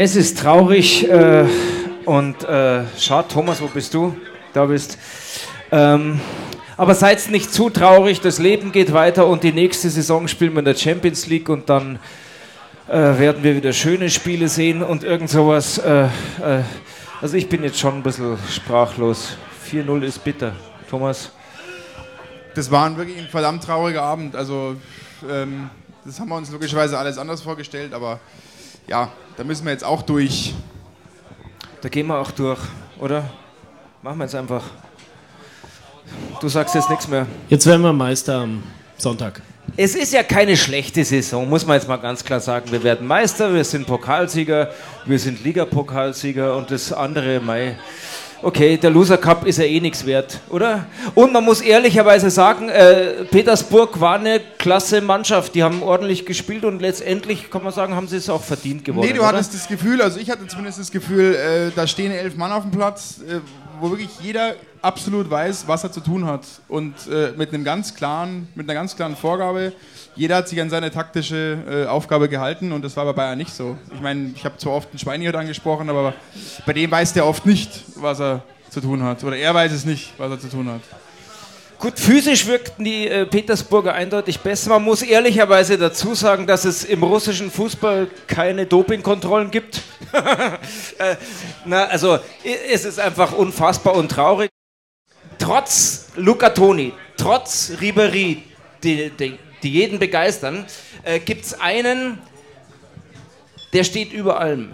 Es ist traurig äh, und äh, schade, Thomas, wo bist du? Da bist. Ähm, aber seid nicht zu traurig, das Leben geht weiter und die nächste Saison spielen wir in der Champions League und dann äh, werden wir wieder schöne Spiele sehen und irgend sowas. Äh, äh, also ich bin jetzt schon ein bisschen sprachlos. 4-0 ist bitter. Thomas? Das war wirklich ein verdammt trauriger Abend. Also ähm, das haben wir uns logischerweise alles anders vorgestellt, aber ja, da müssen wir jetzt auch durch. Da gehen wir auch durch, oder? Machen wir jetzt einfach. Du sagst jetzt nichts mehr. Jetzt werden wir Meister am Sonntag. Es ist ja keine schlechte Saison, muss man jetzt mal ganz klar sagen. Wir werden Meister, wir sind Pokalsieger, wir sind Ligapokalsieger und das andere, Mai okay, der Loser Cup ist ja eh nichts wert, oder? Und man muss ehrlicherweise sagen, äh, Petersburg war eine klasse Mannschaft. Die haben ordentlich gespielt und letztendlich, kann man sagen, haben sie es auch verdient gewonnen. Nee, du oder? hattest das Gefühl, also ich hatte zumindest das Gefühl, äh, da stehen elf Mann auf dem Platz, äh, wo wirklich jeder absolut weiß, was er zu tun hat. Und äh, mit, einem ganz klaren, mit einer ganz klaren Vorgabe jeder hat sich an seine taktische äh, Aufgabe gehalten und das war bei Bayern nicht so. Ich meine, ich habe zwar oft einen Schweiniert angesprochen, aber bei dem weiß der oft nicht, was er zu tun hat. Oder er weiß es nicht, was er zu tun hat. Gut, physisch wirkten die äh, Petersburger eindeutig besser. Man muss ehrlicherweise dazu sagen, dass es im russischen Fußball keine Dopingkontrollen gibt. äh, na, also es ist einfach unfassbar und traurig. Trotz Luca Toni, trotz Ribery, die, die, die jeden begeistern, äh, gibt es einen, der steht über allem.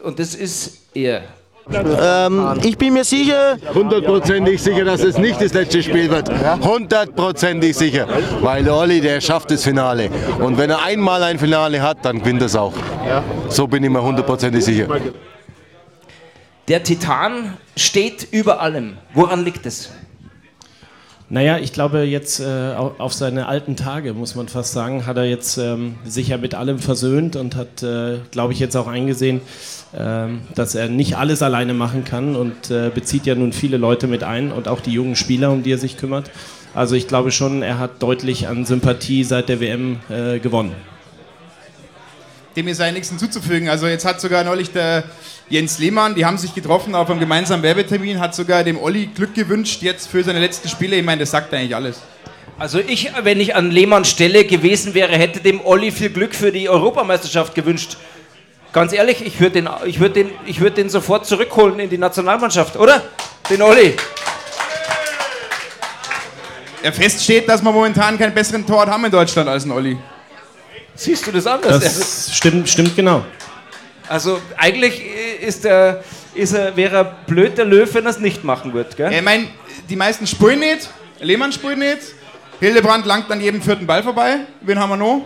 Und das ist er. Ähm, ich bin mir sicher. Hundertprozentig sicher, dass es nicht das letzte Spiel wird. Hundertprozentig sicher. Weil der Olli, der schafft das Finale. Und wenn er einmal ein Finale hat, dann gewinnt er es auch. So bin ich mir hundertprozentig sicher. Der Titan steht über allem. Woran liegt es? Naja, ich glaube, jetzt äh, auf seine alten Tage, muss man fast sagen, hat er jetzt ähm, sich ja mit allem versöhnt und hat, äh, glaube ich, jetzt auch eingesehen, äh, dass er nicht alles alleine machen kann und äh, bezieht ja nun viele Leute mit ein und auch die jungen Spieler, um die er sich kümmert. Also ich glaube schon, er hat deutlich an Sympathie seit der WM äh, gewonnen. Dem ist ja nichts hinzuzufügen. Also jetzt hat sogar neulich der Jens Lehmann, die haben sich getroffen auf einem gemeinsamen Werbetermin, hat sogar dem Olli Glück gewünscht jetzt für seine letzten Spiele. Ich meine, das sagt eigentlich alles. Also ich, wenn ich an Lehmanns Stelle gewesen wäre, hätte dem Olli viel Glück für die Europameisterschaft gewünscht. Ganz ehrlich, ich würde den, würd den, würd den sofort zurückholen in die Nationalmannschaft, oder? Den Olli. Ja, feststeht, dass wir momentan keinen besseren Torwart haben in Deutschland als ein Olli. Siehst du das anders? Das stimmt, stimmt genau. Also eigentlich ist er, ist er, wäre er blöd der Löw, wenn er es nicht machen würde. Gell? Ich meine, die meisten spielen nicht, Lehmann spielt nicht, Hildebrand langt an jedem vierten Ball vorbei. Wen haben wir noch?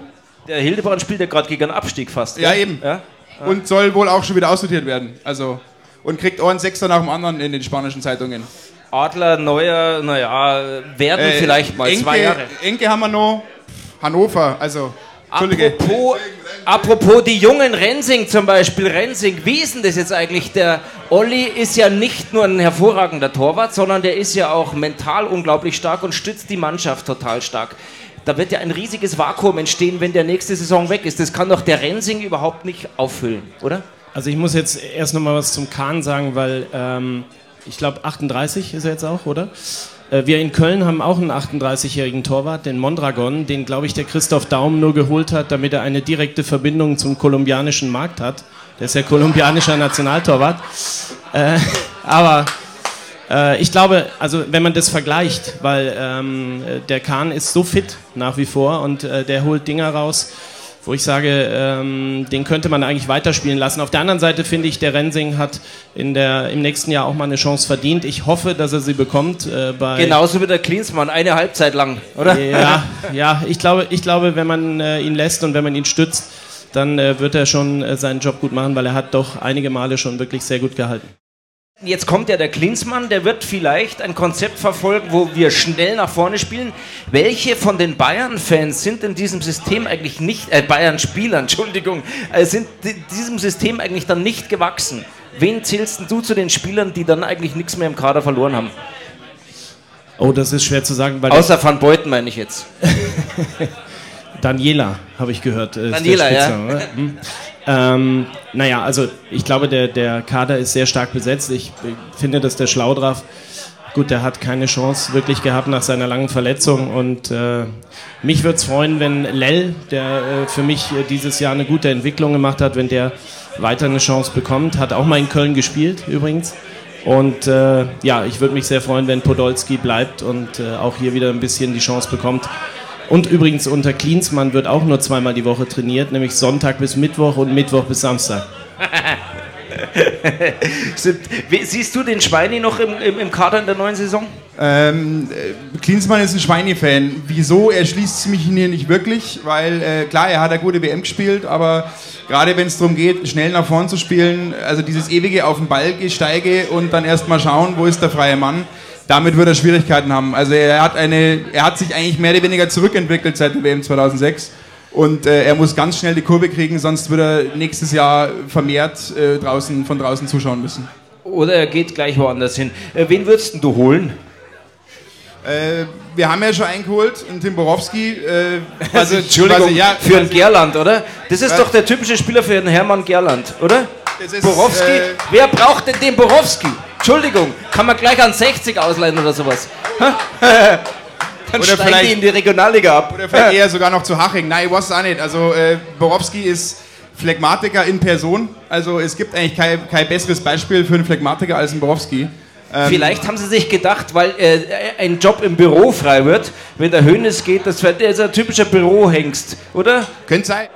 Der Hildebrand spielt ja gerade gegen einen Abstieg fast. Gell? Ja, eben. Ja? Und soll wohl auch schon wieder aussortiert werden. Also, und kriegt auch einen Sechster nach dem anderen in den spanischen Zeitungen. Adler, Neuer, naja, werden äh, vielleicht mal Enke, zwei Jahre. Enke haben wir noch, Hannover, also Apropos, apropos die jungen Rensing zum Beispiel, Rensing, wie ist denn das jetzt eigentlich? Der Olli ist ja nicht nur ein hervorragender Torwart, sondern der ist ja auch mental unglaublich stark und stützt die Mannschaft total stark. Da wird ja ein riesiges Vakuum entstehen, wenn der nächste Saison weg ist. Das kann doch der Rensing überhaupt nicht auffüllen, oder? Also ich muss jetzt erst noch mal was zum Kahn sagen, weil ähm, ich glaube 38 ist er jetzt auch, oder? Äh, wir in Köln haben auch einen 38-jährigen Torwart, den Mondragon, den, glaube ich, der Christoph Daum nur geholt hat, damit er eine direkte Verbindung zum kolumbianischen Markt hat. Der ist ja kolumbianischer Nationaltorwart. Äh, aber äh, ich glaube, also wenn man das vergleicht, weil ähm, der Kahn ist so fit nach wie vor und der holt Dinger raus wo ich sage, ähm, den könnte man eigentlich weiterspielen lassen. Auf der anderen Seite finde ich, der Rensing hat in der, im nächsten Jahr auch mal eine Chance verdient. Ich hoffe, dass er sie bekommt. Äh, Genauso wie der Klinsmann, eine Halbzeit lang, oder? Ja, ja ich, glaube, ich glaube, wenn man äh, ihn lässt und wenn man ihn stützt, dann äh, wird er schon äh, seinen Job gut machen, weil er hat doch einige Male schon wirklich sehr gut gehalten. Jetzt kommt ja der Klinsmann, der wird vielleicht ein Konzept verfolgen, wo wir schnell nach vorne spielen. Welche von den Bayern-Fans sind in diesem System eigentlich nicht, äh, Bayern-Spieler, Entschuldigung, äh, sind diesem System eigentlich dann nicht gewachsen? Wen zählst du zu den Spielern, die dann eigentlich nichts mehr im Kader verloren haben? Oh, das ist schwer zu sagen. Außer Van Beuten meine ich jetzt. Daniela, habe ich gehört. Daniela, ja. Hm? Ähm, naja, also ich glaube, der, der Kader ist sehr stark besetzt. Ich finde, dass der Schlaudraff, gut, der hat keine Chance wirklich gehabt nach seiner langen Verletzung. Und äh, mich würde es freuen, wenn Lell, der äh, für mich äh, dieses Jahr eine gute Entwicklung gemacht hat, wenn der weiter eine Chance bekommt. Hat auch mal in Köln gespielt übrigens. Und äh, ja, ich würde mich sehr freuen, wenn Podolski bleibt und äh, auch hier wieder ein bisschen die Chance bekommt, und übrigens unter Klinsmann wird auch nur zweimal die Woche trainiert, nämlich Sonntag bis Mittwoch und Mittwoch bis Samstag. Siehst du den Schweini noch im, im, im Kader in der neuen Saison? Ähm, äh, Klinsmann ist ein Schweini-Fan. Wieso? Er schließt mich hier nicht wirklich, weil äh, klar, er hat eine gute WM gespielt, aber gerade wenn es darum geht, schnell nach vorn zu spielen, also dieses ewige auf den Ball gesteige und dann erst mal schauen, wo ist der freie Mann, damit wird er Schwierigkeiten haben. Also er hat, eine, er hat sich eigentlich mehr oder weniger zurückentwickelt seit der WM 2006. Und äh, er muss ganz schnell die Kurve kriegen, sonst wird er nächstes Jahr vermehrt äh, draußen, von draußen zuschauen müssen. Oder er geht gleich woanders hin. Äh, wen würdest du holen? Äh, wir haben ja schon eingeholt, einen Tim Borowski. Äh, also, Entschuldigung, also, ja, für einen Gerland, oder? Das ist doch der typische Spieler für einen Hermann Gerland, oder? Ist, Borowski? Äh, Wer braucht denn den Borowski? Entschuldigung, kann man gleich an 60 ausleihen oder sowas? Dann oder steigen die in die Regionalliga ab. Oder vielleicht eher sogar noch zu Haching. Nein, ich weiß es auch nicht. Also äh, Borowski ist Phlegmatiker in Person. Also es gibt eigentlich kein, kein besseres Beispiel für einen Phlegmatiker als einen Borowski. Ähm Vielleicht haben sie sich gedacht, weil äh, ein Job im Büro frei wird, wenn der Hönes geht, das wäre ein typischer Bürohengst, oder? Könnte sein.